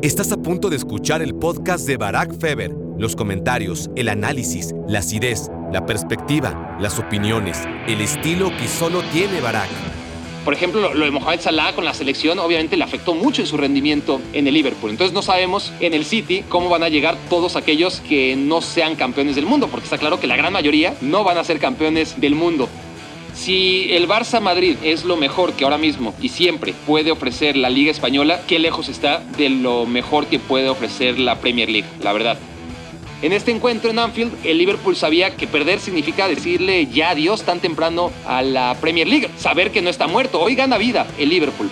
Estás a punto de escuchar el podcast de Barack Feber. Los comentarios, el análisis, la acidez, la perspectiva, las opiniones, el estilo que solo tiene Barack. Por ejemplo, lo de Mohamed Salah con la selección obviamente le afectó mucho en su rendimiento en el Liverpool. Entonces no sabemos en el City cómo van a llegar todos aquellos que no sean campeones del mundo, porque está claro que la gran mayoría no van a ser campeones del mundo. Si el Barça Madrid es lo mejor que ahora mismo y siempre puede ofrecer la Liga Española, qué lejos está de lo mejor que puede ofrecer la Premier League, la verdad. En este encuentro en Anfield, el Liverpool sabía que perder significa decirle ya adiós tan temprano a la Premier League, saber que no está muerto, hoy gana vida el Liverpool.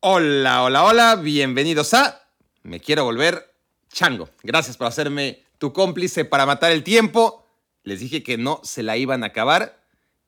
Hola, hola, hola, bienvenidos a me quiero volver chango. Gracias por hacerme tu cómplice para matar el tiempo. Les dije que no se la iban a acabar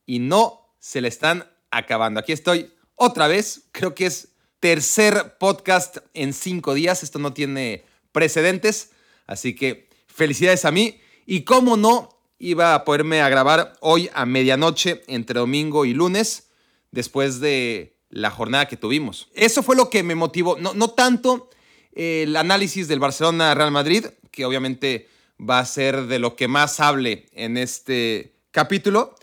y no se la están acabando. Aquí estoy otra vez. Creo que es tercer podcast en cinco días. Esto no tiene precedentes. Así que felicidades a mí. Y cómo no, iba a poderme a grabar hoy a medianoche entre domingo y lunes después de la jornada que tuvimos. Eso fue lo que me motivó. No, no tanto el análisis del Barcelona-Real Madrid, que obviamente va a ser de lo que más hable en este capítulo,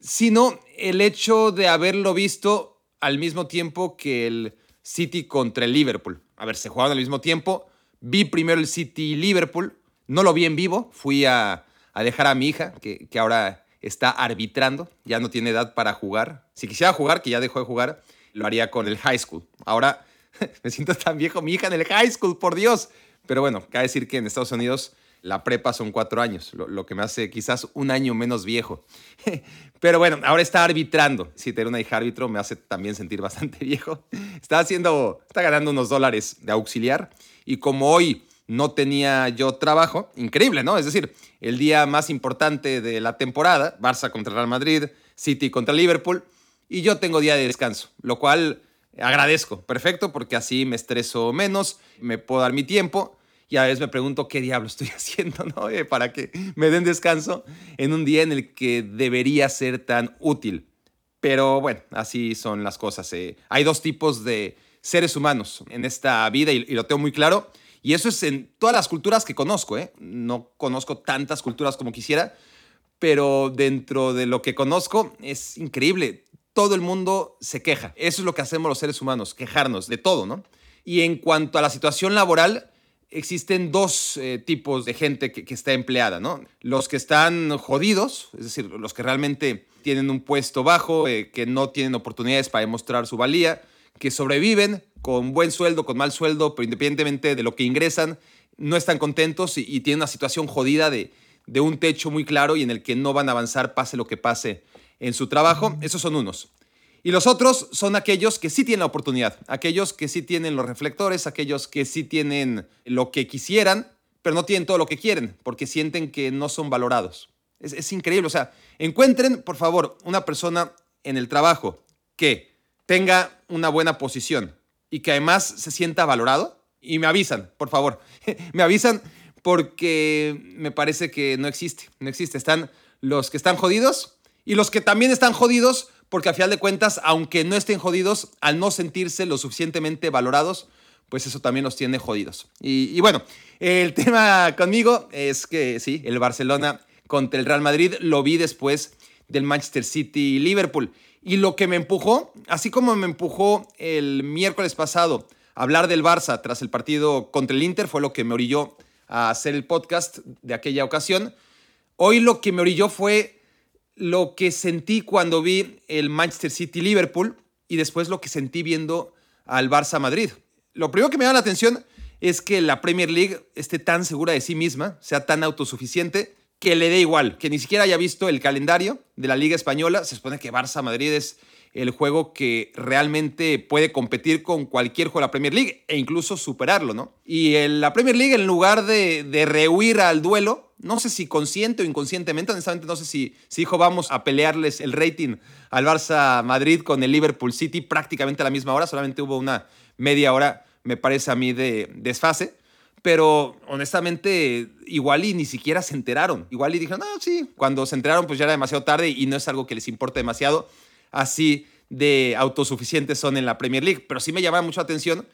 sino el hecho de haberlo visto al mismo tiempo que el City contra el Liverpool. A ver, se jugaron al mismo tiempo. Vi primero el City-Liverpool. No lo vi en vivo. Fui a, dejar a mi hija, que, que ahora está arbitrando. Ya no tiene edad para jugar. Si quisiera jugar, que ya dejó de jugar, lo haría con el high school. Ahora me siento tan viejo, mi hija en el high school, por Dios. Pero bueno, cabe decir que en Estados Unidos la prepa son cuatro años, lo, que me hace quizás un año menos viejo. Pero bueno, ahora está arbitrando. Si tener una hija árbitro me hace también sentir bastante viejo. Está haciendo, está ganando unos dólares de auxiliar. Y como hoy no tenía yo trabajo, increíble, ¿no? Es decir, el día más importante de la temporada, Barça contra Real Madrid, City contra Liverpool, y yo tengo día de descanso, lo cual agradezco, perfecto, porque así me estreso menos, me puedo dar mi tiempo y a veces me pregunto qué diablo estoy haciendo, ¿no? Eh, para que me den descanso en un día en el que debería ser tan útil. Pero bueno, así son las cosas. Eh. Hay dos tipos de seres humanos en esta vida y, lo tengo muy claro. Y eso es en todas las culturas que conozco. ¿eh? No conozco tantas culturas como quisiera, pero dentro de lo que conozco es increíble todo el mundo se queja. Eso es lo que hacemos los seres humanos, quejarnos de todo, ¿no? Y en cuanto a la situación laboral, existen dos eh, tipos de gente que, está empleada, ¿no? Los que están jodidos, es decir, los que realmente tienen un puesto bajo, eh, que no tienen oportunidades para demostrar su valía, que sobreviven con buen sueldo, con mal sueldo, pero independientemente de lo que ingresan, no están contentos y, tienen una situación jodida de, de un techo muy claro y en el que no van a avanzar pase lo que pase en su trabajo. Esos son unos. Y los otros son aquellos que sí tienen la oportunidad, aquellos que sí tienen los reflectores, aquellos que sí tienen lo que quisieran, pero no tienen todo lo que quieren, porque sienten que no son valorados. Es, increíble, o sea, encuentren, por favor, una persona en el trabajo que tenga una buena posición y que además se sienta valorado y me avisan, por favor, me avisan porque me parece que no existe, no existe. Están los que están jodidos y los que también están jodidos, porque a final de cuentas, aunque no estén jodidos, al no sentirse lo suficientemente valorados, pues eso también los tiene jodidos. Y, bueno, el tema conmigo es que sí, el Barcelona contra el Real Madrid lo vi después del Manchester City Liverpool. Y lo que me empujó, así como me empujó el miércoles pasado hablar del Barça tras el partido contra el Inter, fue lo que me orilló a hacer el podcast de aquella ocasión. Hoy lo que me orilló fue lo que sentí cuando vi el Manchester City Liverpool y después lo que sentí viendo al Barça Madrid. Lo primero que me da la atención es que la Premier League esté tan segura de sí misma, sea tan autosuficiente, que le dé igual, que ni siquiera haya visto el calendario de la Liga Española. Se supone que Barça Madrid es el juego que realmente puede competir con cualquier juego de la Premier League e incluso superarlo, ¿no? Y en la Premier League, en lugar de rehuir al duelo, no sé si consciente o inconscientemente, honestamente no sé si, si dijo vamos a pelearles el rating al Barça Madrid con el Liverpool City prácticamente a la misma hora, solamente hubo una media hora, me parece a mí, de desfase. pero honestamente igual y ni siquiera se enteraron. Igual y dijeron, ah, sí, cuando se enteraron pues ya era demasiado tarde y no es algo que les importe demasiado. Así de autosuficientes son en la Premier League, pero sí me llama mucho la atención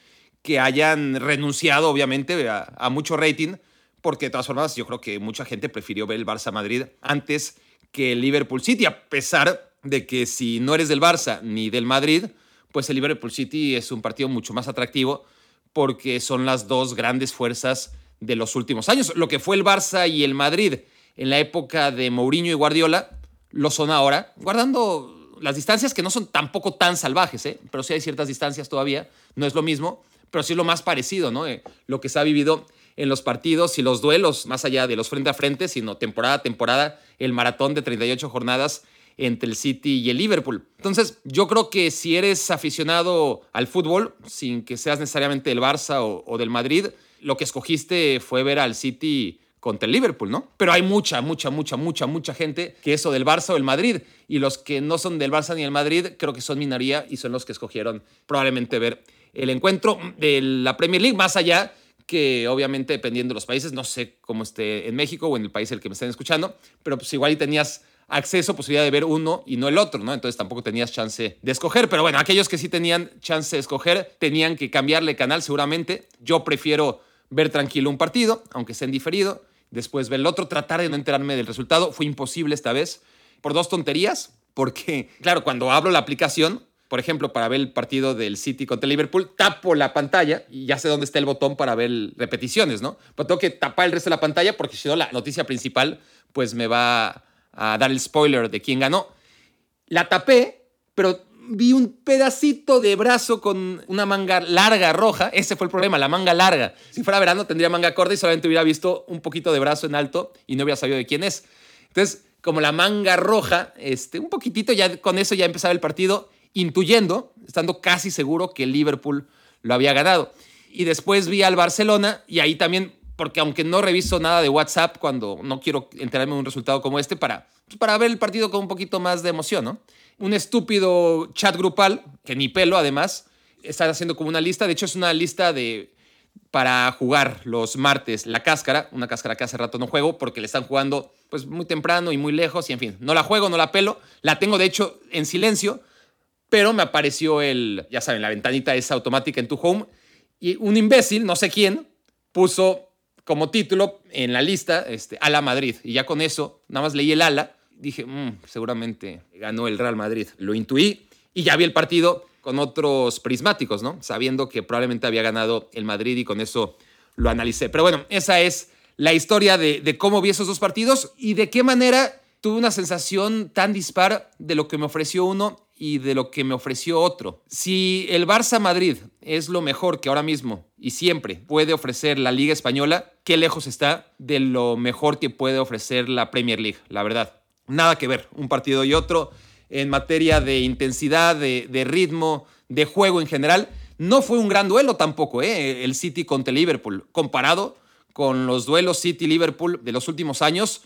que hayan renunciado obviamente a, mucho rating, porque de todas formas yo creo que mucha gente prefirió ver el Barça Madrid antes que el Liverpool City, a pesar de que si no eres del Barça ni del Madrid, pues el Liverpool City es un partido mucho más atractivo porque son las dos grandes fuerzas de los últimos años. Lo que fue el Barça y el Madrid en la época de Mourinho y Guardiola, lo son ahora, guardando las distancias que no son tampoco tan salvajes, ¿eh? pero sí hay ciertas distancias todavía, no es lo mismo, pero sí lo más parecido, ¿no? Eh, lo que se ha vivido en los partidos y los duelos, más allá de los frente a frente, sino temporada a temporada, el maratón de 38 jornadas entre el City y el Liverpool. Entonces, yo creo que si eres aficionado al fútbol, sin que seas necesariamente del Barça o, del Madrid, lo que escogiste fue ver al City contra el Liverpool, ¿no? Pero hay mucha, mucha, mucha, mucha, mucha gente que eso del Barça o el Madrid. Y los que no son del Barça ni del Madrid, creo que son minoría y son los que escogieron probablemente ver el encuentro de la Premier League, más allá que obviamente dependiendo de los países, no sé cómo esté en México o en el país el que me estén escuchando, pero pues igual y tenías acceso, posibilidad de ver uno y no el otro, ¿no? Entonces tampoco tenías chance de escoger. Pero bueno, aquellos que sí tenían chance de escoger tenían que cambiarle canal seguramente. Yo prefiero ver tranquilo un partido, aunque sea en diferido, después ver el otro, tratar de no enterarme del resultado. Fue imposible esta vez por dos tonterías, porque claro, cuando abro la aplicación, por ejemplo, para ver el partido del City contra Liverpool, tapo la pantalla y ya sé dónde está el botón para ver repeticiones, ¿no? Tengo que tapar el resto de la pantalla porque si no la noticia principal pues me va a dar el spoiler de quién ganó. La tapé, pero vi un pedacito de brazo con una manga larga roja. Ese fue el problema, la manga larga. Si fuera verano tendría manga corta y solamente hubiera visto un poquito de brazo en alto y no hubiera sabido de quién es. Entonces, como la manga roja, este, un poquitito, ya con eso ya empezaba el partido, intuyendo, estando casi seguro que Liverpool lo había ganado. Y después vi al Barcelona y ahí también porque aunque no reviso nada de WhatsApp cuando no quiero enterarme de un resultado como este, para, pues, para ver el partido con un poquito más de emoción, ¿no? Un estúpido chat grupal, que ni pelo además, está haciendo como una lista, de hecho es una lista de para jugar los martes la cáscara, una cáscara que hace rato no juego porque le están jugando pues muy temprano y muy lejos y en fin, no la juego, no la pelo, la tengo de hecho en silencio, pero me apareció el, ya saben, la ventanita es automática en tu home y un imbécil, no sé quién, puso como título en la lista este, Ala Madrid. Y ya con eso, nada más leí el ala, dije, mm, seguramente ganó el Real Madrid. Lo intuí y ya vi el partido con otros prismáticos, ¿no? Sabiendo que probablemente había ganado el Madrid y con eso lo analicé. Pero bueno, esa es la historia de, de cómo vi esos dos partidos y de qué manera tuve una sensación tan dispar de lo que me ofreció uno y de lo que me ofreció otro. Si el Barça Madrid es lo mejor que ahora mismo y siempre puede ofrecer la Liga Española, qué lejos está de lo mejor que puede ofrecer la Premier League, la verdad. Nada que ver, un partido y otro en materia de intensidad, de, ritmo, de juego en general. No fue un gran duelo tampoco, ¿eh? el City contra Liverpool. Comparado con los duelos City-Liverpool de los últimos años,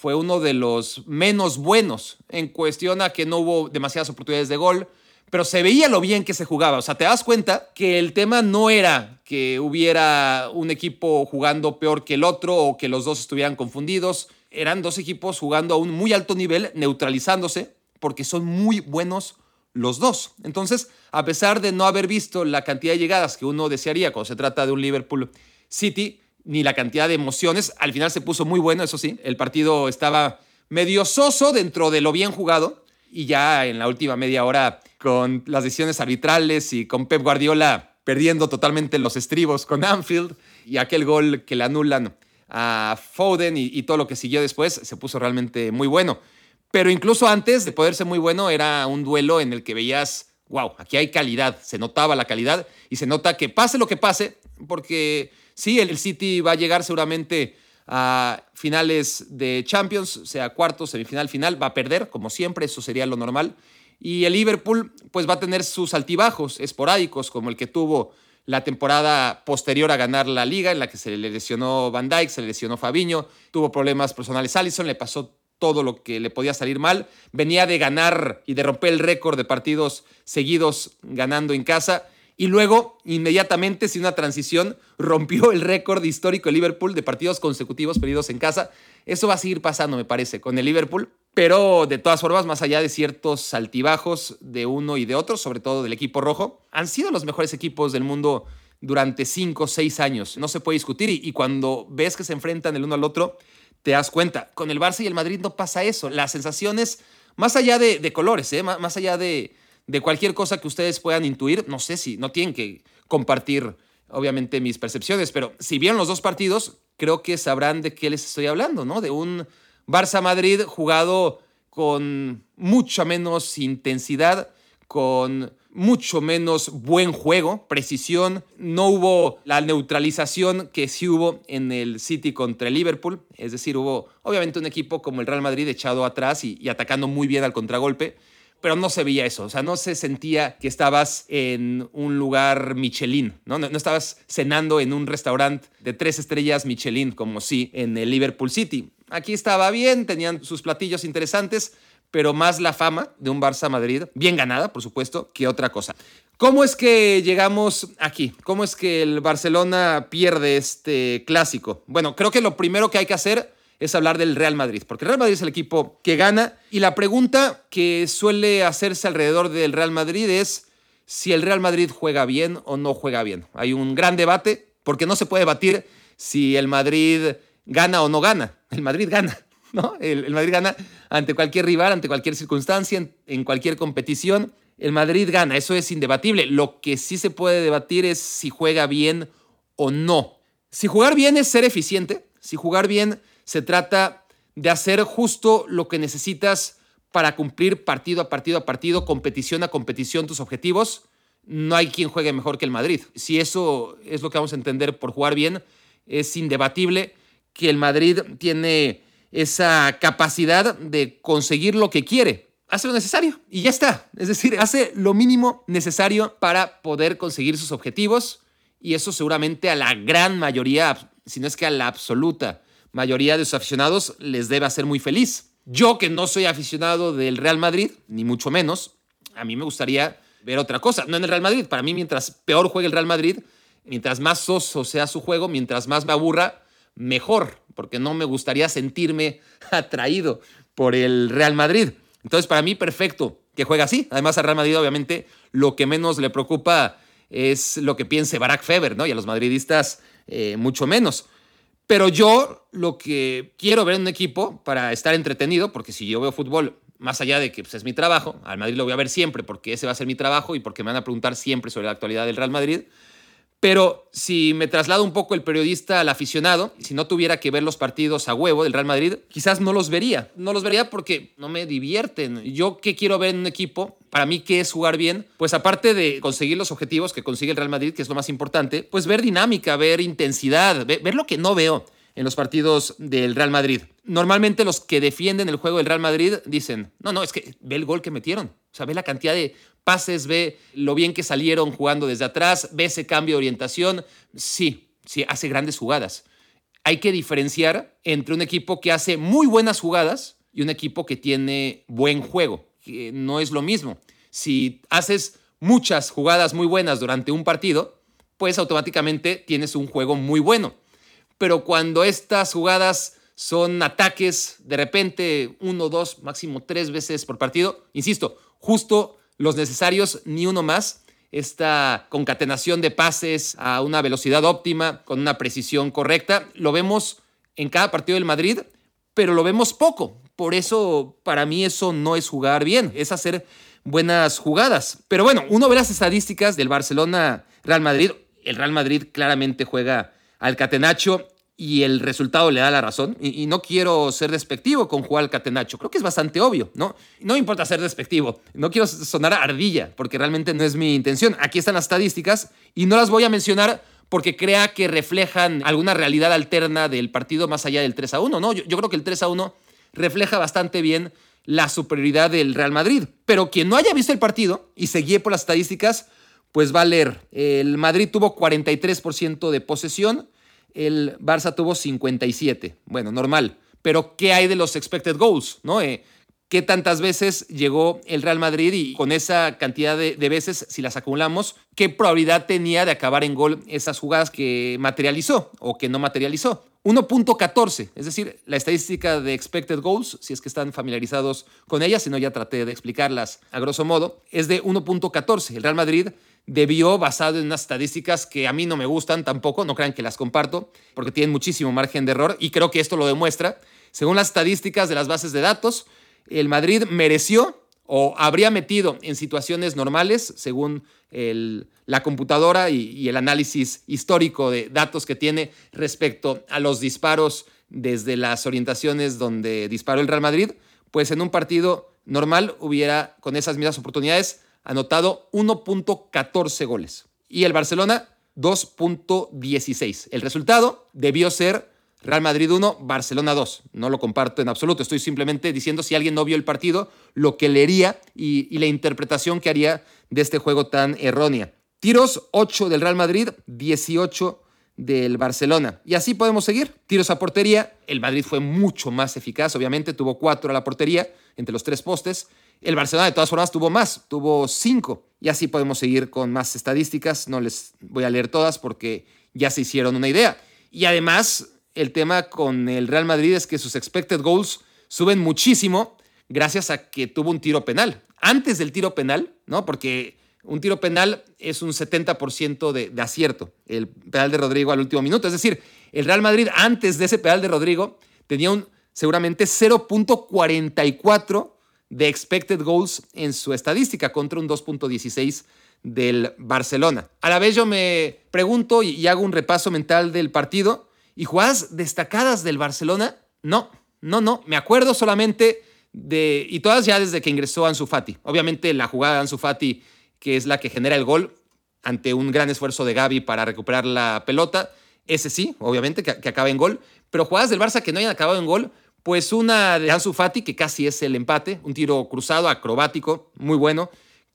fue uno de los menos buenos en cuestión a que no hubo demasiadas oportunidades de gol, pero se veía lo bien que se jugaba. O sea, te das cuenta que el tema no era que hubiera un equipo jugando peor que el otro o que los dos estuvieran confundidos. Eran dos equipos jugando a un muy alto nivel, neutralizándose, porque son muy buenos los dos. Entonces, a pesar de no haber visto la cantidad de llegadas que uno desearía cuando se trata de un Liverpool City, ni la cantidad de emociones. Al final se puso muy bueno, eso sí. El partido estaba medio soso dentro de lo bien jugado. Y ya en la última media hora, con las decisiones arbitrales y con Pep Guardiola perdiendo totalmente los estribos con Anfield y aquel gol que le anulan a Foden y, y todo lo que siguió después, se puso realmente muy bueno. Pero incluso antes de poder ser muy bueno, era un duelo en el que veías, wow, aquí hay calidad, se notaba la calidad y se nota que pase lo que pase, porque Sí, el City va a llegar seguramente a finales de Champions, sea cuarto, semifinal, final, va a perder, como siempre, eso sería lo normal. Y el Liverpool, pues va a tener sus altibajos esporádicos, como el que tuvo la temporada posterior a ganar la liga, en la que se le lesionó Van Dijk, se le lesionó Fabiño, tuvo problemas personales Allison, le pasó todo lo que le podía salir mal. Venía de ganar y de romper el récord de partidos seguidos ganando en casa y luego, inmediatamente, sin una transición, rompió el récord histórico de Liverpool de partidos consecutivos perdidos en casa. Eso va a seguir pasando, me parece, con el Liverpool. Pero de todas formas, más allá de ciertos altibajos de uno y de otro, sobre todo del equipo rojo, han sido los mejores equipos del mundo durante cinco o seis años. No se puede discutir. Y, cuando ves que se enfrentan el uno al otro, te das cuenta. Con el Barça y el Madrid no pasa eso. Las sensaciones, más allá de, colores, ¿eh? más allá de, de cualquier cosa que ustedes puedan intuir. No sé si no tienen que compartir, obviamente, mis percepciones, pero si vieron los dos partidos, creo que sabrán de qué les estoy hablando, ¿no? De un Barça-Madrid jugado con mucha menos intensidad, con mucho menos buen juego, precisión. No hubo la neutralización que sí hubo en el City contra el Liverpool. Es decir, hubo obviamente un equipo como el Real Madrid echado atrás y, y atacando muy bien al contragolpe pero no se veía eso, o sea, no se sentía que estabas en un lugar Michelin, ¿no? No, estabas cenando en un restaurante de tres estrellas Michelin, como sí en el Liverpool City. Aquí estaba bien, tenían sus platillos interesantes, pero más la fama de un Barça Madrid, bien ganada, por supuesto, que otra cosa. ¿Cómo es que llegamos aquí? ¿Cómo es que el Barcelona pierde este clásico? Bueno, creo que lo primero que hay que hacer es hablar del Real Madrid, porque el Real Madrid es el equipo que gana y la pregunta que suele hacerse alrededor del Real Madrid es si el Real Madrid juega bien o no juega bien. Hay un gran debate porque no se puede debatir si el Madrid gana o no gana. El Madrid gana, ¿no? El, Madrid gana ante cualquier rival, ante cualquier circunstancia, en cualquier competición. El Madrid gana, eso es indebatible. Lo que sí se puede debatir es si juega bien o no. Si jugar bien es ser eficiente, si jugar bien se trata de hacer justo lo que necesitas para cumplir partido a partido a partido, competición a competición tus objetivos. No hay quien juegue mejor que el Madrid. Si eso es lo que vamos a entender por jugar bien, es indebatible que el Madrid tiene esa capacidad de conseguir lo que quiere. Hace lo necesario y ya está. Es decir, hace lo mínimo necesario para poder conseguir sus objetivos y eso seguramente a la gran mayoría, si no es que a la absoluta mayoría de sus aficionados les debe hacer muy feliz. Yo que no soy aficionado del Real Madrid, ni mucho menos, a mí me gustaría ver otra cosa. No en el Real Madrid, para mí mientras peor juegue el Real Madrid, mientras más soso sea su juego, mientras más me aburra, mejor, porque no me gustaría sentirme atraído por el Real Madrid. Entonces, para mí, perfecto que juegue así. Además, al Real Madrid, obviamente, lo que menos le preocupa es lo que piense Barack Feber, ¿no? Y a los madridistas, eh, mucho menos. Pero yo lo que quiero ver en un equipo para estar entretenido, porque si yo veo fútbol, más allá de que pues, es mi trabajo, al Madrid lo voy a ver siempre porque ese va a ser mi trabajo y porque me van a preguntar siempre sobre la actualidad del Real Madrid, pero si me traslado un poco el periodista al aficionado, si no tuviera que ver los partidos a huevo del Real Madrid, quizás no los vería. No los vería porque no me divierten. Yo qué quiero ver en un equipo, para mí qué es jugar bien, pues aparte de conseguir los objetivos que consigue el Real Madrid, que es lo más importante, pues ver dinámica, ver intensidad, ver, lo que no veo en los partidos del Real Madrid. Normalmente los que defienden el juego del Real Madrid dicen, no, no, es que ve el gol que metieron. O sea, ve la cantidad de pases, ve lo bien que salieron jugando desde atrás, ve ese cambio de orientación. Sí, sí, hace grandes jugadas. Hay que diferenciar entre un equipo que hace muy buenas jugadas y un equipo que tiene buen juego, no es lo mismo. Si haces muchas jugadas muy buenas durante un partido, pues automáticamente tienes un juego muy bueno. Pero cuando estas jugadas son ataques de repente uno, dos, máximo tres veces por partido, insisto, justo los necesarios, ni uno más. Esta concatenación de pases a una velocidad óptima, con una precisión correcta, lo vemos en cada partido del Madrid, pero lo vemos poco. Por eso, para mí, eso no es jugar bien, es hacer buenas jugadas. Pero bueno, uno ve las estadísticas del Barcelona-Real Madrid. El Real Madrid claramente juega al catenacho y el resultado le da la razón. Y, no quiero ser despectivo con Juan Catenacho. Creo que es bastante obvio, ¿no? No me importa ser despectivo. No quiero sonar a ardilla, porque realmente no es mi intención. Aquí están las estadísticas y no las voy a mencionar porque crea que reflejan alguna realidad alterna del partido más allá del 3 a 1. No, yo, yo creo que el 3 a 1 refleja bastante bien la superioridad del Real Madrid. Pero quien no haya visto el partido y se guíe por las estadísticas, pues va a leer. El Madrid tuvo 43% de posesión el Barça tuvo 57. Bueno, normal. Pero ¿qué hay de los expected goals? ¿no? Eh, qué tantas veces llegó el Real Madrid y con esa cantidad de, de, veces, si las acumulamos, qué probabilidad tenía de acabar en gol esas jugadas que materializó o que no materializó. 1.14, es decir, la estadística de expected goals, si es que están familiarizados con ella, si no ya traté de explicarlas a grosso modo, es de 1.14. El Real Madrid debió, basado en unas estadísticas que a mí no me gustan tampoco, no crean que las comparto, porque tienen muchísimo margen de error y creo que esto lo demuestra. Según las estadísticas de las bases de datos, el Madrid mereció o habría metido en situaciones normales, según la computadora y, el análisis histórico de datos que tiene respecto a los disparos desde las orientaciones donde disparó el Real Madrid, pues en un partido normal hubiera, con esas mismas oportunidades, anotado 1.14 goles. Y el Barcelona, 2.16. El resultado debió ser Real Madrid 1, Barcelona 2. No lo comparto en absoluto. Estoy simplemente diciendo si alguien no vio el partido, lo que leería y, la interpretación que haría de este juego tan errónea. Tiros 8 del Real Madrid, 18 del Barcelona. Y así podemos seguir. Tiros a portería. El Madrid fue mucho más eficaz, obviamente. Tuvo 4 a la portería entre los tres postes. El Barcelona de todas formas tuvo más, tuvo 5. Y así podemos seguir con más estadísticas. No les voy a leer todas porque ya se hicieron una idea. Y además, el tema con el Real Madrid es que sus expected goals suben muchísimo gracias a que tuvo un tiro penal. Antes del tiro penal, ¿no? Porque un tiro penal es un 70% de, de, acierto, el pedal de Rodrigo al último minuto. Es decir, el Real Madrid antes de ese pedal de Rodrigo tenía un seguramente 0.44 de expected goals en su estadística contra un 2.16 del Barcelona. A la vez yo me pregunto y hago un repaso mental del partido ¿Y jugadas destacadas del Barcelona? No, no, no. Me acuerdo solamente de. Y todas ya desde que ingresó Ansu Fati. Obviamente la jugada de Ansu Fati, que es la que genera el gol, ante un gran esfuerzo de Gaby para recuperar la pelota. Ese sí, obviamente, que, que acaba en gol. Pero jugadas del Barça que no hayan acabado en gol, pues una de Ansu Fati, que casi es el empate, un tiro cruzado, acrobático, muy bueno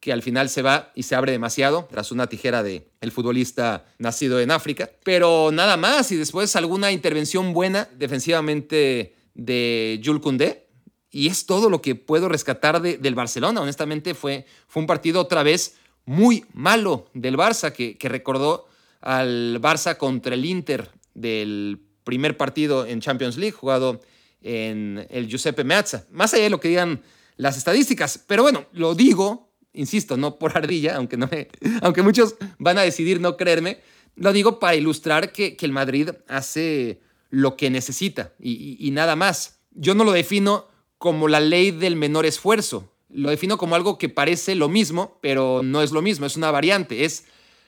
que al final se va y se abre demasiado tras una tijera de el futbolista nacido en África. Pero nada más y después alguna intervención buena defensivamente de Jules Koundé. Y es todo lo que puedo rescatar de, del Barcelona. Honestamente fue, fue un partido otra vez muy malo del Barça que, que recordó al Barça contra el Inter del primer partido en Champions League jugado en el Giuseppe Meazza. Más allá de lo que digan las estadísticas. Pero bueno, lo digo insisto, no por ardilla, aunque, no me, aunque muchos van a decidir no creerme, lo digo para ilustrar que, que el Madrid hace lo que necesita y, y, nada más. Yo no lo defino como la ley del menor esfuerzo, lo defino como algo que parece lo mismo, pero no es lo mismo, es una variante, es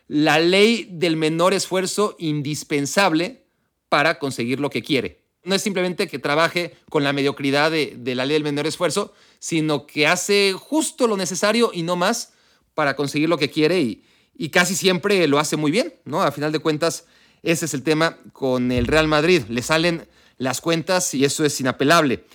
la ley del menor esfuerzo indispensable para conseguir lo que quiere. No es simplemente que trabaje con la mediocridad de, la ley del menor esfuerzo, sino que hace justo lo necesario y no más para conseguir lo que quiere y, y casi siempre lo hace muy bien, ¿no? A final de cuentas, ese es el tema con el Real Madrid. Le salen las cuentas y eso es inapelable.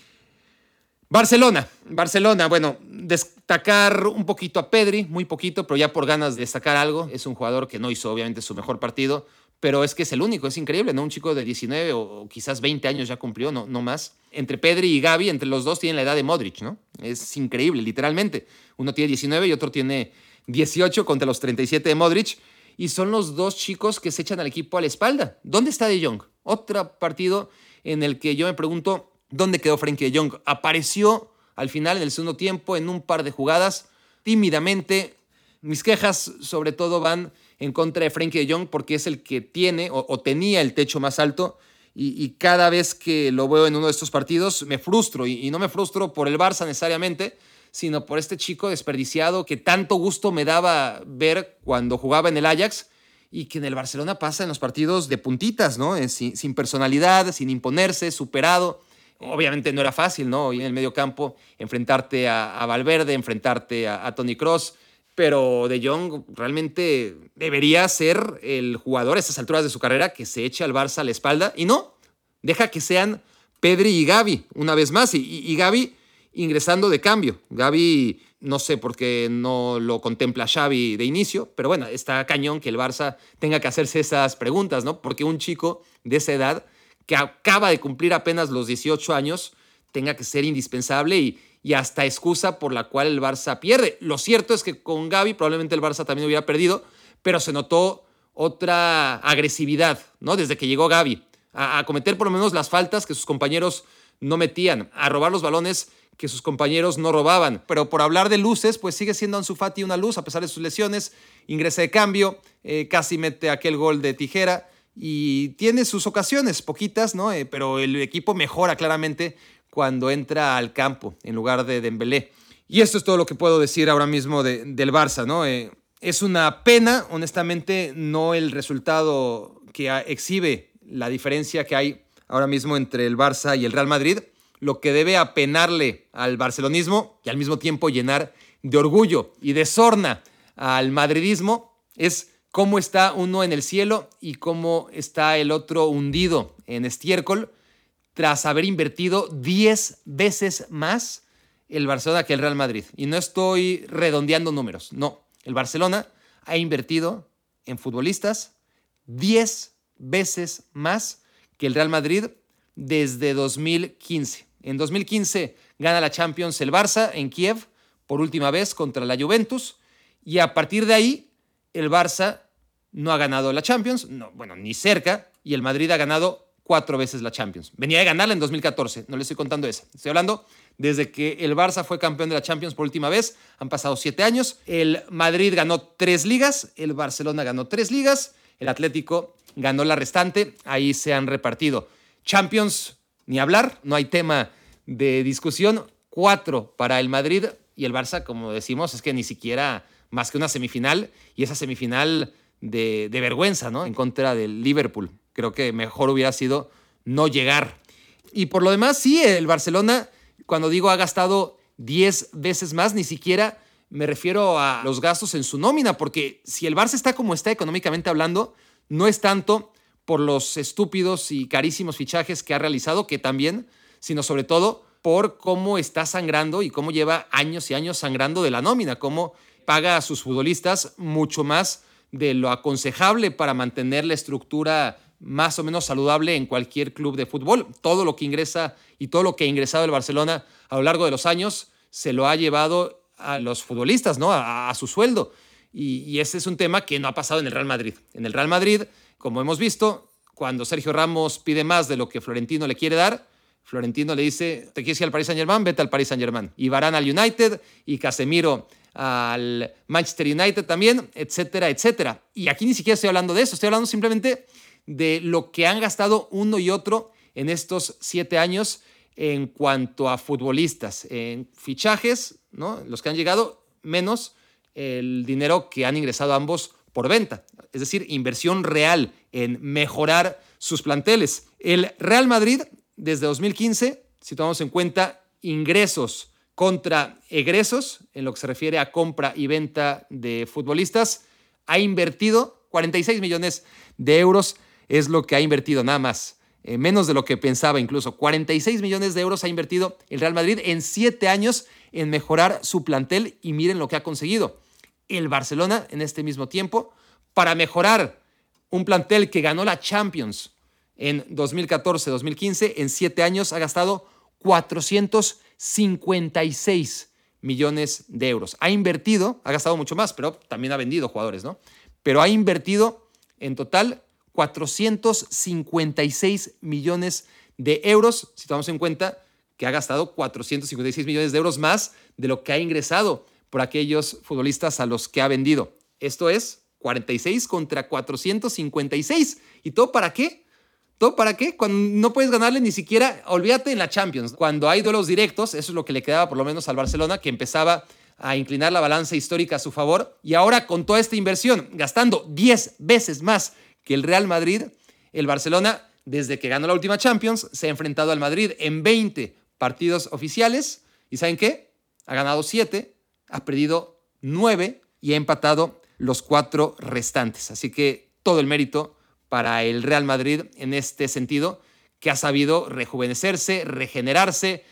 Barcelona, Barcelona, bueno, destacar un poquito a Pedri, muy poquito, pero ya por ganas de destacar algo. Es un jugador que no hizo obviamente su mejor partido, pero es que es el único, es increíble, ¿no? Un chico de 19 o quizás 20 años ya cumplió, no, no más. Entre Pedri y Gaby, entre los dos tienen la edad de Modric, ¿no? Es increíble, literalmente. Uno tiene 19 y otro tiene 18 contra los 37 de Modric. Y son los dos chicos que se echan al equipo a la espalda. ¿Dónde está De Jong? Otro partido en el que yo me pregunto, ¿dónde quedó Frenkie De Jong? Apareció al final, en el segundo tiempo, en un par de jugadas, tímidamente. Mis quejas sobre todo van en contra de Frankie de Jong porque es el que tiene o, tenía el techo más alto. Y, cada vez que lo veo en uno de estos partidos me frustro. Y, no me frustro por el Barça necesariamente, sino por este chico desperdiciado que tanto gusto me daba ver cuando jugaba en el Ajax y que en el Barcelona pasa en los partidos de puntitas, ¿no? Sin, personalidad, sin imponerse, superado. Obviamente no era fácil, ¿no? Y en el medio campo enfrentarte a, Valverde, enfrentarte a, a Tony Cross pero De Jong realmente debería ser el jugador a estas alturas de su carrera que se eche al Barça a la espalda y no, deja que sean Pedri y Gaby una vez más y, y, Gaby ingresando de cambio. Gaby no sé por qué no lo contempla Xavi de inicio, pero bueno, está cañón que el Barça tenga que hacerse esas preguntas, ¿no? Porque un chico de esa edad que acaba de cumplir apenas los 18 años tenga que ser indispensable y, y hasta excusa por la cual el Barça pierde. Lo cierto es que con Gaby probablemente el Barça también hubiera perdido, pero se notó otra agresividad, ¿no? Desde que llegó Gaby, a, cometer por lo menos las faltas que sus compañeros no metían, a robar los balones que sus compañeros no robaban. Pero por hablar de luces, pues sigue siendo Ansu Fati una luz a pesar de sus lesiones. Ingresa de cambio, eh, casi mete aquel gol de tijera y tiene sus ocasiones, poquitas, ¿no? Eh, pero el equipo mejora claramente cuando entra al campo en lugar de Dembélé. Y esto es todo lo que puedo decir ahora mismo del Barça, ¿no? Eh, es una pena, honestamente, no el resultado que exhibe la diferencia que hay ahora mismo entre el Barça y el Real Madrid, lo que debe apenarle al barcelonismo y al mismo tiempo llenar de orgullo y de sorna al madridismo es cómo está uno en el cielo y cómo está el otro hundido en estiércol tras haber invertido 10 veces más el Barcelona que el Real Madrid. Y no estoy redondeando números, no. El Barcelona ha invertido en futbolistas 10 veces más que el Real Madrid desde 2015. En 2015 gana la Champions el Barça en Kiev por última vez contra la Juventus y a partir de ahí el Barça no ha ganado la Champions, no, bueno, ni cerca, y el Madrid ha ganado cuatro veces la Champions. Venía de ganarla en 2014, no le estoy contando esa. Estoy hablando desde que el Barça fue campeón de la Champions por última vez, han pasado siete años. El Madrid ganó tres ligas, el Barcelona ganó tres ligas, el Atlético ganó la restante, ahí se han repartido. Champions ni hablar, no hay tema de discusión. Cuatro para el Madrid y el Barça, como decimos, es que ni siquiera más que una semifinal y esa semifinal de, vergüenza, ¿no? En contra del Liverpool. Creo que mejor hubiera sido no llegar. Y por lo demás, sí, el Barcelona, cuando digo ha gastado 10 veces más, ni siquiera me refiero a los gastos en su nómina, porque si el Barça está como está económicamente hablando, no es tanto por los estúpidos y carísimos fichajes que ha realizado, que también, sino sobre todo por cómo está sangrando y cómo lleva años y años sangrando de la nómina, cómo paga a sus futbolistas mucho más de lo aconsejable para mantener la estructura más o menos saludable en cualquier club de fútbol. Todo lo que ingresa y todo lo que ha ingresado el Barcelona a lo largo de los años se lo ha llevado a los futbolistas, ¿no? A, su sueldo. y, ese es un tema que no ha pasado en el Real Madrid. En el Real Madrid como hemos visto, cuando Sergio Ramos pide más de lo que Florentino le quiere dar, Florentino le dice, ¿te quieres ir al Paris Saint Germain? Vete al Paris Saint Germain. Y Varane al United y Casemiro al Manchester United también, etcétera, etcétera. Y aquí ni siquiera estoy hablando de eso, estoy hablando simplemente de lo que han gastado uno y otro en estos siete años en cuanto a futbolistas, en fichajes, ¿no? los que han llegado, menos el dinero que han ingresado ambos por venta, es decir, inversión real en mejorar sus planteles. El Real Madrid, desde 2015, si tomamos en cuenta ingresos contra egresos, en lo que se refiere a compra y venta de futbolistas, ha invertido 46 millones de euros, es lo que ha invertido nada más. Eh, menos de lo que pensaba incluso. 46 millones de euros ha invertido el Real Madrid en siete años en mejorar su plantel y miren lo que ha conseguido el Barcelona en este mismo tiempo para mejorar un plantel que ganó la Champions en 2014-2015, en siete años ha gastado 456 millones de euros. Ha invertido, ha gastado mucho más, pero también ha vendido jugadores, ¿no? Pero ha invertido en total 456 millones de euros, si tomamos en cuenta que ha gastado 456 millones de euros más de lo que ha ingresado por aquellos futbolistas a los que ha vendido. Esto es 46 contra 456. ¿Y todo para qué? ¿Todo para qué? Cuando no puedes ganarle ni siquiera, olvídate en la Champions. Cuando hay duelos directos, eso es lo que le quedaba por lo menos al Barcelona, que empezaba a inclinar la balanza histórica a su favor. Y ahora con toda esta inversión, gastando 10 veces más que el Real Madrid, el Barcelona, desde que ganó la última Champions, se ha enfrentado al Madrid en 20 partidos oficiales. ¿Y saben qué? Ha ganado 7 ha perdido nueve y ha empatado los cuatro restantes. Así que todo el mérito para el Real Madrid en este sentido, que ha sabido rejuvenecerse, regenerarse,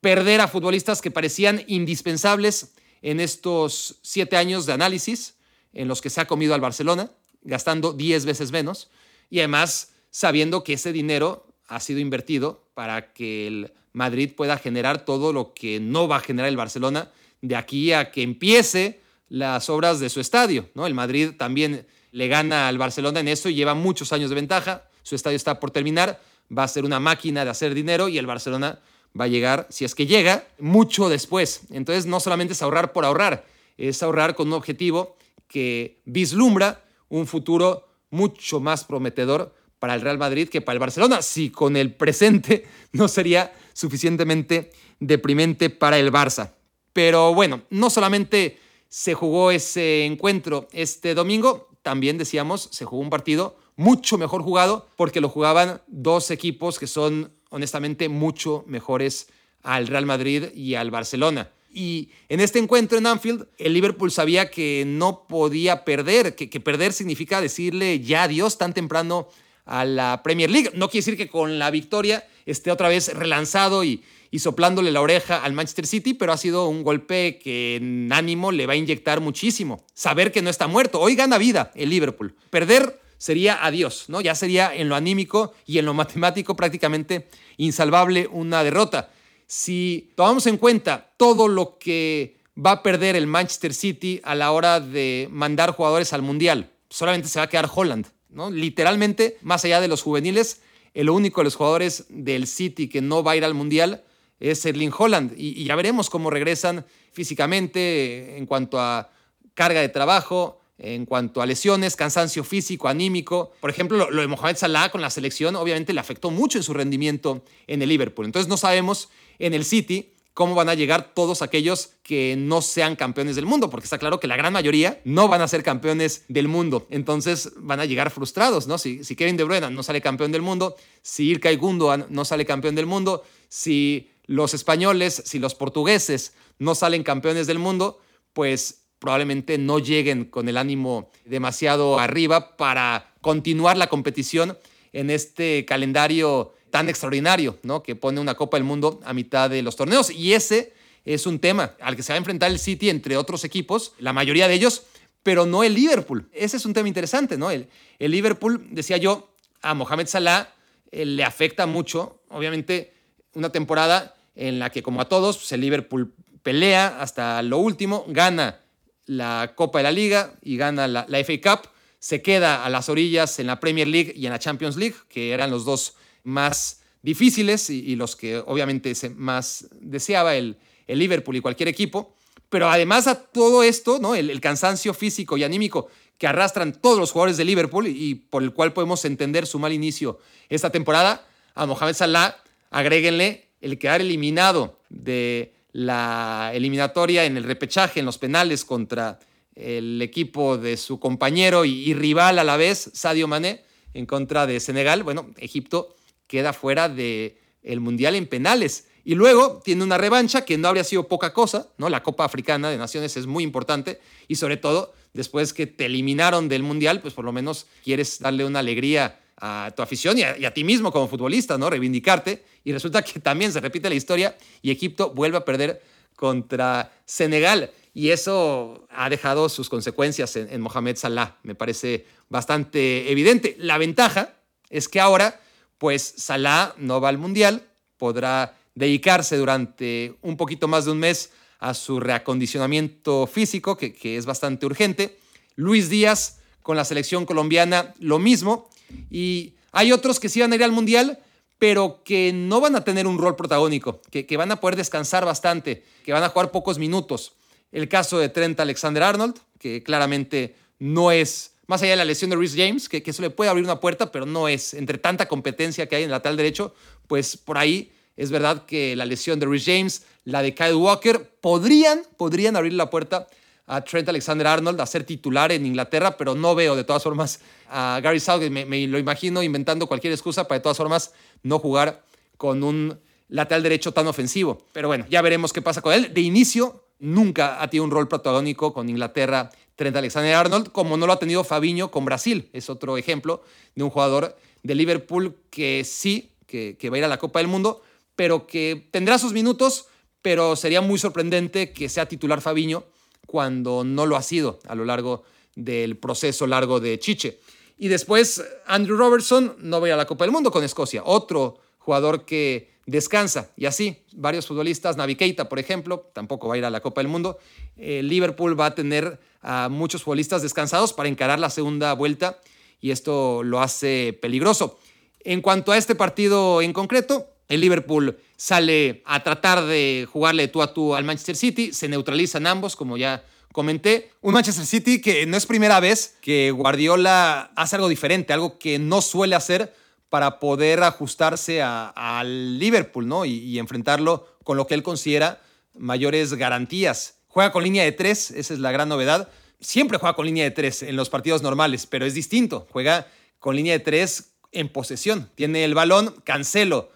perder a futbolistas que parecían indispensables en estos siete años de análisis en los que se ha comido al Barcelona, gastando diez veces menos, y además sabiendo que ese dinero ha sido invertido para que el Madrid pueda generar todo lo que no va a generar el Barcelona de aquí a que empiece las obras de su estadio. ¿no? El Madrid también le gana al Barcelona en eso y lleva muchos años de ventaja. Su estadio está por terminar, va a ser una máquina de hacer dinero y el Barcelona va a llegar, si es que llega, mucho después. Entonces no solamente es ahorrar por ahorrar, es ahorrar con un objetivo que vislumbra un futuro mucho más prometedor para el Real Madrid que para el Barcelona, si con el presente no sería suficientemente deprimente para el Barça. Pero bueno, no solamente se jugó ese encuentro este domingo, también decíamos, se jugó un partido mucho mejor jugado porque lo jugaban dos equipos que son honestamente mucho mejores al Real Madrid y al Barcelona. Y en este encuentro en Anfield, el Liverpool sabía que no podía perder, que, perder significa decirle ya adiós tan temprano a la Premier League. No quiere decir que con la victoria esté otra vez relanzado y, y soplándole la oreja al Manchester City, pero ha sido un golpe que en ánimo le va a inyectar muchísimo. Saber que no está muerto. Hoy gana vida el Liverpool. Perder sería adiós, ¿no? Ya sería en lo anímico y en lo matemático prácticamente insalvable una derrota si tomamos en cuenta todo lo que va a perder el Manchester City a la hora de mandar jugadores al Mundial, solamente se va a quedar Holland. ¿no? Literalmente, más allá de los juveniles, el único de los jugadores del City que no va a ir al Mundial es Erling Holland. Y, y ya veremos cómo regresan físicamente en cuanto a carga de trabajo, en cuanto a lesiones, cansancio físico, anímico. Por ejemplo, lo, de Mohamed Salah con la selección obviamente le afectó mucho en su rendimiento en el Liverpool. Entonces no sabemos en el City cómo van a llegar todos aquellos que no sean campeones del mundo, porque está claro que la gran mayoría no van a ser campeones del mundo. Entonces van a llegar frustrados, ¿no? Si, si Kevin De Bruyne no sale campeón del mundo, si Ilkay Gundogan no sale campeón del mundo, si los españoles, si los portugueses no salen campeones del mundo, pues probablemente no lleguen con el ánimo demasiado arriba para continuar la competición en este calendario tan extraordinario, ¿no? Que pone una Copa del Mundo a mitad de los torneos. Y ese es un tema al que se va a enfrentar el City entre otros equipos, la mayoría de ellos, pero no el Liverpool. Ese es un tema interesante, ¿no? El, Liverpool, decía yo, a Mohamed Salah eh, le afecta mucho, obviamente, una temporada en la que, como a todos, pues, el Liverpool pelea hasta lo último, gana la Copa de la Liga y gana la, FA Cup. Se queda a las orillas en la Premier League y en la Champions League, que eran los dos más difíciles y, los que obviamente se más deseaba el, el, Liverpool y cualquier equipo. Pero además a todo esto, ¿no? El, cansancio físico y anímico que arrastran todos los jugadores de Liverpool y por el cual podemos entender su mal inicio esta temporada, a Mohamed Salah agréguenle el quedar eliminado de la eliminatoria en el repechaje, en los penales contra el equipo de su compañero y, rival a la vez, Sadio Mané, en contra de Senegal. Bueno, Egipto queda fuera del el Mundial en penales. Y luego tiene una revancha que no habría sido poca cosa, ¿no? La Copa Africana de Naciones es muy importante y sobre todo después que te eliminaron del Mundial, pues por lo menos quieres darle una alegría a tu afición y a, ti mismo como futbolista, ¿no? Reivindicarte. Y resulta que también se repite la historia y Egipto vuelve a perder contra Senegal. Y eso ha dejado sus consecuencias en, Mohamed Salah. Me parece bastante evidente. La ventaja es que ahora, pues Salah no va al Mundial, podrá dedicarse durante un poquito más de un mes a su reacondicionamiento físico, que, es bastante urgente. Luis Díaz con la selección colombiana, lo mismo. Y hay otros que sí van a ir al Mundial, pero que no van a tener un rol protagónico, que, van a poder descansar bastante, que van a jugar pocos minutos. El caso de Trent Alexander Arnold, que claramente no es, más allá de la lesión de Rhys James, que, que eso le puede abrir una puerta, pero no es, entre tanta competencia que hay en el lateral derecho, pues por ahí es verdad que la lesión de Rhys James, la de Kyle Walker, podrían, podrían abrir la puerta a Trent Alexander Arnold a ser titular en Inglaterra, pero no veo de todas formas a Gary Southgate. Me, lo imagino inventando cualquier excusa para de todas formas no jugar con un lateral derecho tan ofensivo. Pero bueno, ya veremos qué pasa con él. De inicio, nunca ha tenido un rol protagónico con Inglaterra Trent Alexander Arnold, como no lo ha tenido Fabiño con Brasil. Es otro ejemplo de un jugador de Liverpool que sí, que, que va a ir a la Copa del Mundo, pero que tendrá sus minutos, pero sería muy sorprendente que sea titular Fabiño cuando no lo ha sido a lo largo del proceso largo de Chiche. Y después Andrew Robertson no va a la Copa del Mundo con Escocia, otro jugador que descansa. Y así, varios futbolistas, Navi por ejemplo, tampoco va a ir a la Copa del Mundo. El Liverpool va a tener a muchos futbolistas descansados para encarar la segunda vuelta y esto lo hace peligroso. En cuanto a este partido en concreto, el Liverpool sale a tratar de jugarle tú a tú al Manchester City, se neutralizan ambos, como ya comenté. Un Manchester City que no es primera vez que Guardiola hace algo diferente, algo que no suele hacer para poder ajustarse al Liverpool ¿no? Y, enfrentarlo con lo que él considera mayores garantías. Juega con línea de tres, esa es la gran novedad. Siempre juega con línea de tres en los partidos normales, pero es distinto. Juega con línea de tres en posesión. Tiene el balón, Cancelo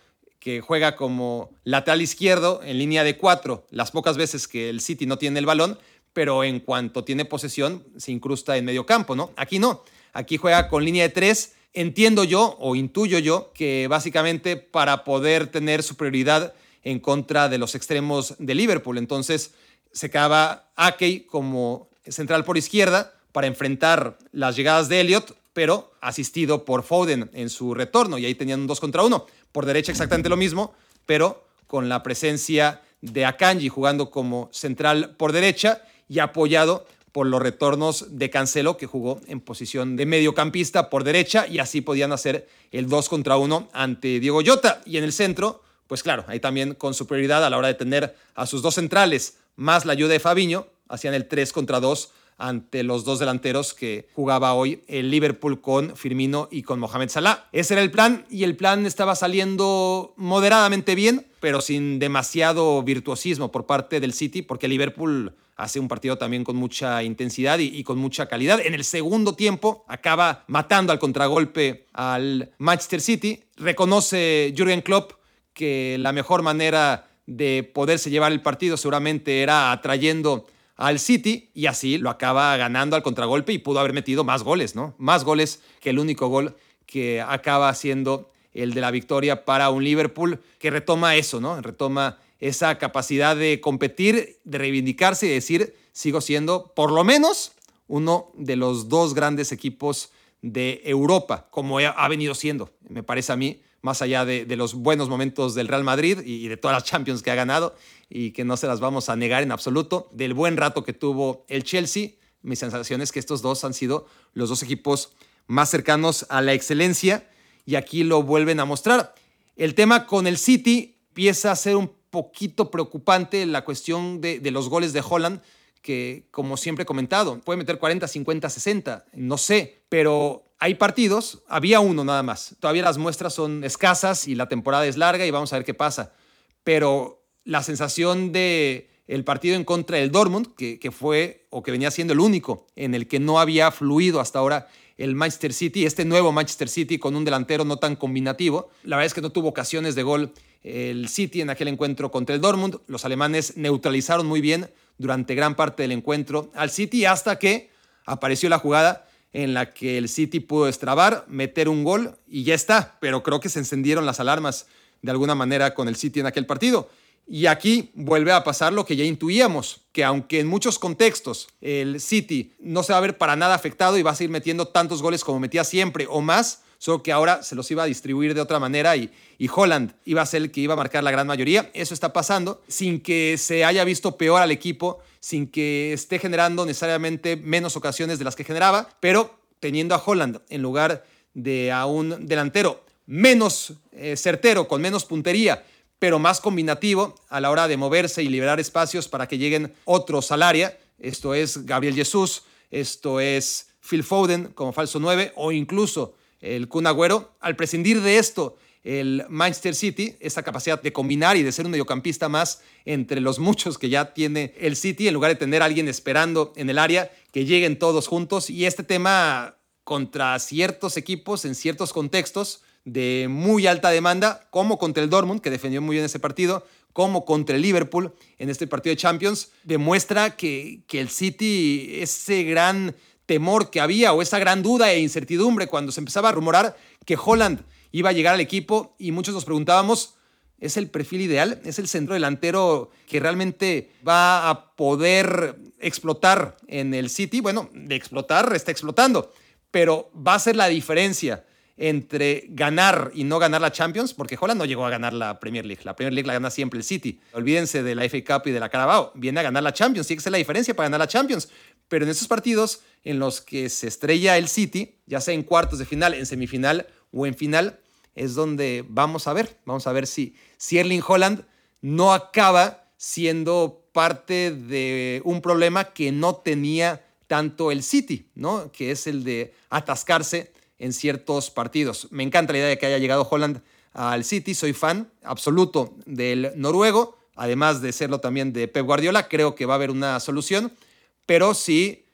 que juega como lateral izquierdo en línea de cuatro, las pocas veces que el City no tiene el balón, pero en cuanto tiene posesión se incrusta en medio campo, ¿no? Aquí no, aquí juega con línea de tres. Entiendo yo o intuyo yo que básicamente para poder tener superioridad en contra de los extremos de Liverpool. Entonces se acaba Akey como central por izquierda para enfrentar las llegadas de Elliot, pero asistido por Foden en su retorno y ahí tenían un dos contra uno. Por derecha exactamente lo mismo, pero con la presencia de Akanji jugando como central por derecha y apoyado por los retornos de Cancelo, que jugó en posición de mediocampista por derecha, y así podían hacer el 2 contra 1 ante Diego Llota. Y en el centro, pues claro, ahí también con superioridad a la hora de tener a sus dos centrales, más la ayuda de Fabiño, hacían el 3 contra 2 ante los dos delanteros que jugaba hoy el Liverpool con Firmino y con Mohamed Salah. Ese era el plan y el plan estaba saliendo moderadamente bien, pero sin demasiado virtuosismo por parte del City, porque Liverpool hace un partido también con mucha intensidad y, con mucha calidad. En el segundo tiempo acaba matando al contragolpe al Manchester City. Reconoce Jürgen Klopp que la mejor manera de poderse llevar el partido seguramente era atrayendo al City y así lo acaba ganando al contragolpe y pudo haber metido más goles, ¿no? Más goles que el único gol que acaba siendo el de la victoria para un Liverpool que retoma eso, ¿no? Retoma esa capacidad de competir, de reivindicarse y decir, sigo siendo por lo menos uno de los dos grandes equipos de Europa, como ha venido siendo, me parece a mí, más allá de, los buenos momentos del Real Madrid y de todas las Champions que ha ganado y que no se las vamos a negar en absoluto, del buen rato que tuvo el Chelsea, mi sensación es que estos dos han sido los dos equipos más cercanos a la excelencia y aquí lo vuelven a mostrar. El tema con el City empieza a ser un poquito preocupante la cuestión de, de los goles de Holland, que como siempre he comentado, puede meter 40, 50, 60, no sé, pero hay partidos, había uno nada más. Todavía las muestras son escasas y la temporada es larga y vamos a ver qué pasa. Pero la sensación de el partido en contra del Dortmund, que, que, fue o que venía siendo el único en el que no había fluido hasta ahora el Manchester City, este nuevo Manchester City con un delantero no tan combinativo. La verdad es que no tuvo ocasiones de gol el City en aquel encuentro contra el Dortmund. Los alemanes neutralizaron muy bien durante gran parte del encuentro al City hasta que apareció la jugada en la que el City pudo destrabar, meter un gol y ya está. Pero creo que se encendieron las alarmas de alguna manera con el City en aquel partido. Y aquí vuelve a pasar lo que ya intuíamos, que aunque en muchos contextos el City no se va a ver para nada afectado y va a seguir metiendo tantos goles como metía siempre o más, solo que ahora se los iba a distribuir de otra manera y, y Holland iba a ser el que iba a marcar la gran mayoría. Eso está pasando sin que se haya visto peor al equipo, sin que esté generando necesariamente menos ocasiones de las que generaba, pero teniendo a Holland en lugar de a un delantero menos eh, certero, con menos puntería, pero más combinativo a la hora de moverse y liberar espacios para que lleguen otros al área. Esto es Gabriel Jesús, esto es Phil Foden como falso 9 o incluso el Kun Agüero. Al prescindir de esto, el Manchester City, esa capacidad de combinar y de ser un mediocampista más entre los muchos que ya tiene el City, en lugar de tener alguien esperando en el área, que lleguen todos juntos. Y este tema contra ciertos equipos en ciertos contextos de muy alta demanda, como contra el Dortmund, que defendió muy bien ese partido, como contra el Liverpool en este partido de Champions, demuestra que, que el City, ese gran temor que había o esa gran duda e incertidumbre cuando se empezaba a rumorar que Holland iba a llegar al equipo y muchos nos preguntábamos, ¿es el perfil ideal? ¿Es el centro delantero que realmente va a poder explotar en el City? Bueno, de explotar está explotando, pero va a ser la diferencia entre ganar y no ganar la Champions, porque Holland no llegó a ganar la Premier League. La Premier League la gana siempre el City. Olvídense de la FA Cup y de la Carabao. Viene a ganar la Champions. Tiene que ser la diferencia para ganar la Champions. Pero en esos partidos en los que se estrella el City, ya sea en cuartos de final, en semifinal o en final, es donde vamos a ver. Vamos a ver si, si Erling Holland no acaba siendo parte de un problema que no tenía tanto el City, ¿no? Que es el de atascarse en ciertos partidos. Me encanta la idea de que haya llegado Holland al City, soy fan absoluto del noruego, además de serlo también de Pep Guardiola, creo que va a haber una solución, pero sí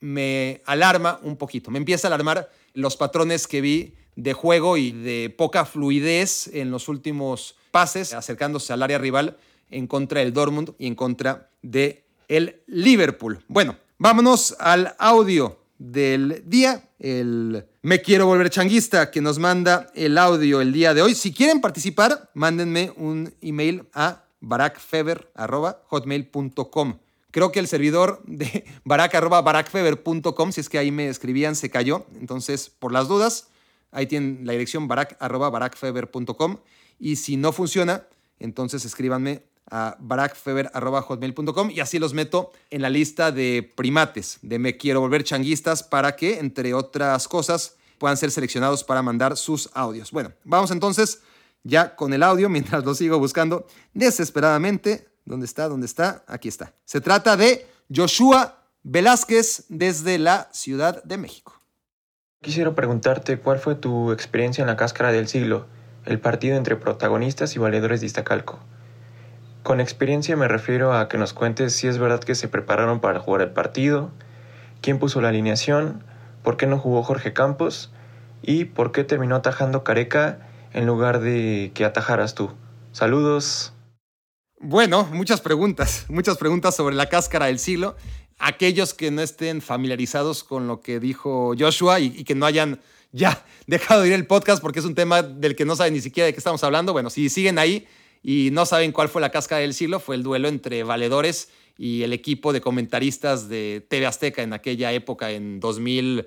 me alarma un poquito, me empieza a alarmar los patrones que vi de juego y de poca fluidez en los últimos pases, acercándose al área rival en contra del Dortmund y en contra de el Liverpool. Bueno, vámonos al audio del día, el Me Quiero Volver Changuista, que nos manda el audio el día de hoy. Si quieren participar, mándenme un email a barakfeber.hotmail.com. Creo que el servidor de barak.barakfeber.com, si es que ahí me escribían, se cayó. Entonces, por las dudas, ahí tienen la dirección barak.barakfeber.com. Y si no funciona, entonces escríbanme a barakfeber.hotmail.com y así los meto en la lista de primates de Me Quiero Volver Changuistas para que, entre otras cosas, puedan ser seleccionados para mandar sus audios. Bueno, vamos entonces ya con el audio mientras lo sigo buscando desesperadamente. ¿Dónde está? ¿Dónde está? Aquí está. Se trata de Joshua Velázquez desde la Ciudad de México. Quisiera preguntarte cuál fue tu experiencia en la cáscara del siglo, el partido entre protagonistas y valedores de Iztacalco. Con experiencia me refiero a que nos cuentes si es verdad que se prepararon para jugar el partido, quién puso la alineación, por qué no jugó Jorge Campos y por qué terminó atajando Careca en lugar de que atajaras tú. Saludos. Bueno, muchas preguntas, muchas preguntas sobre la cáscara del siglo. Aquellos que no estén familiarizados con lo que dijo Joshua y, que no hayan ya dejado de ir el podcast porque es un tema del que no saben ni siquiera de qué estamos hablando, bueno, si siguen ahí, y no saben cuál fue la cáscara del siglo, fue el duelo entre valedores y el equipo de comentaristas de TV Azteca en aquella época, en 2000,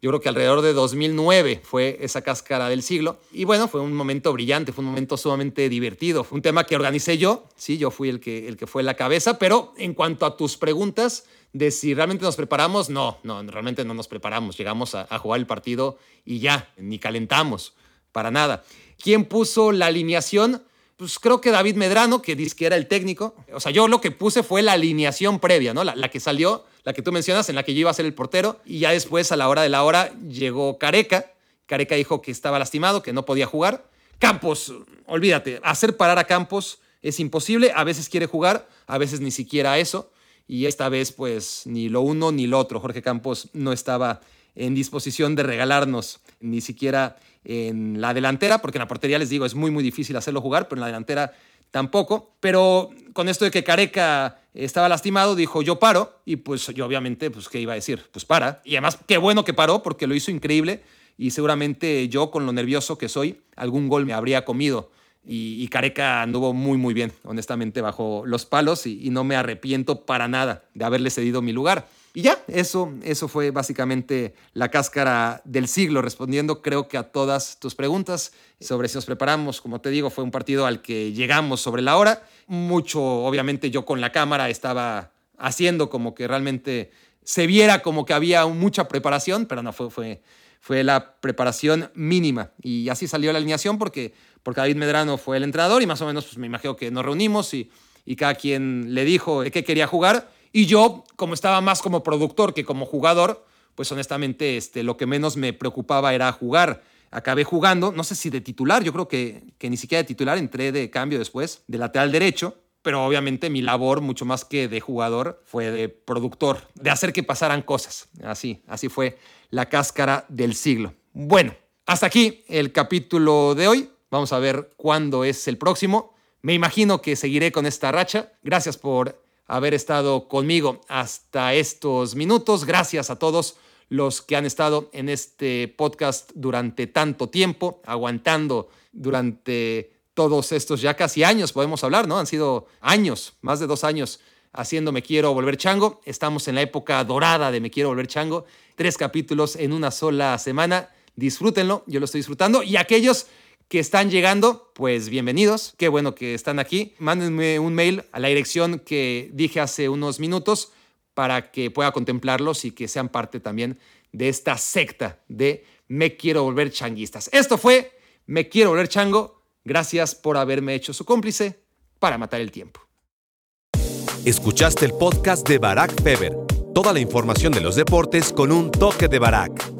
yo creo que alrededor de 2009 fue esa cáscara del siglo. Y bueno, fue un momento brillante, fue un momento sumamente divertido. Fue un tema que organicé yo, sí, yo fui el que, el que fue la cabeza, pero en cuanto a tus preguntas de si realmente nos preparamos, no, no, realmente no nos preparamos. Llegamos a jugar el partido y ya, ni calentamos, para nada. ¿Quién puso la alineación? Pues creo que David Medrano, que dice que era el técnico, o sea, yo lo que puse fue la alineación previa, ¿no? La, que salió, la que tú mencionas, en la que yo iba a ser el portero, y ya después, a la hora de la hora, llegó Careca. Careca dijo que estaba lastimado, que no podía jugar. Campos, olvídate, hacer parar a Campos es imposible, a veces quiere jugar, a veces ni siquiera eso, y esta vez, pues, ni lo uno ni lo otro. Jorge Campos no estaba en disposición de regalarnos ni siquiera en la delantera, porque en la portería les digo, es muy, muy difícil hacerlo jugar, pero en la delantera tampoco. Pero con esto de que Careca estaba lastimado, dijo yo paro, y pues yo obviamente, pues ¿qué iba a decir? Pues para. Y además, qué bueno que paró, porque lo hizo increíble, y seguramente yo, con lo nervioso que soy, algún gol me habría comido. Y, Careca anduvo muy, muy bien, honestamente, bajo los palos, y no me arrepiento para nada de haberle cedido mi lugar. Y ya, eso, eso fue básicamente la cáscara del siglo, respondiendo creo que a todas tus preguntas sobre si nos preparamos. Como te digo, fue un partido al que llegamos sobre la hora. Mucho, obviamente, yo con la cámara estaba haciendo como que realmente se viera como que había mucha preparación, pero no, fue, fue, fue la preparación mínima. Y así salió la alineación porque, porque David Medrano fue el entrenador y más o menos pues, me imagino que nos reunimos y, y cada quien le dijo qué quería jugar y yo, como estaba más como productor que como jugador, pues honestamente este, lo que menos me preocupaba era jugar. Acabé jugando, no sé si de titular, yo creo que, que ni siquiera de titular, entré de cambio después, de lateral derecho, pero obviamente mi labor, mucho más que de jugador, fue de productor, de hacer que pasaran cosas. Así, así fue la cáscara del siglo. Bueno, hasta aquí el capítulo de hoy. Vamos a ver cuándo es el próximo. Me imagino que seguiré con esta racha. Gracias por haber estado conmigo hasta estos minutos. Gracias a todos los que han estado en este podcast durante tanto tiempo, aguantando durante todos estos ya casi años, podemos hablar, ¿no? Han sido años, más de dos años haciendo Me Quiero Volver Chango. Estamos en la época dorada de Me Quiero Volver Chango. Tres capítulos en una sola semana. disfrútenlo, yo lo estoy disfrutando. Y aquellos que están llegando, pues bienvenidos, qué bueno que están aquí. Mándenme un mail a la dirección que dije hace unos minutos para que pueda contemplarlos y que sean parte también de esta secta de Me Quiero Volver Changuistas. Esto fue Me Quiero Volver Chango. Gracias por haberme hecho su cómplice para matar el tiempo. Escuchaste el podcast de Barack Feber. Toda la información de los deportes con un toque de Barack.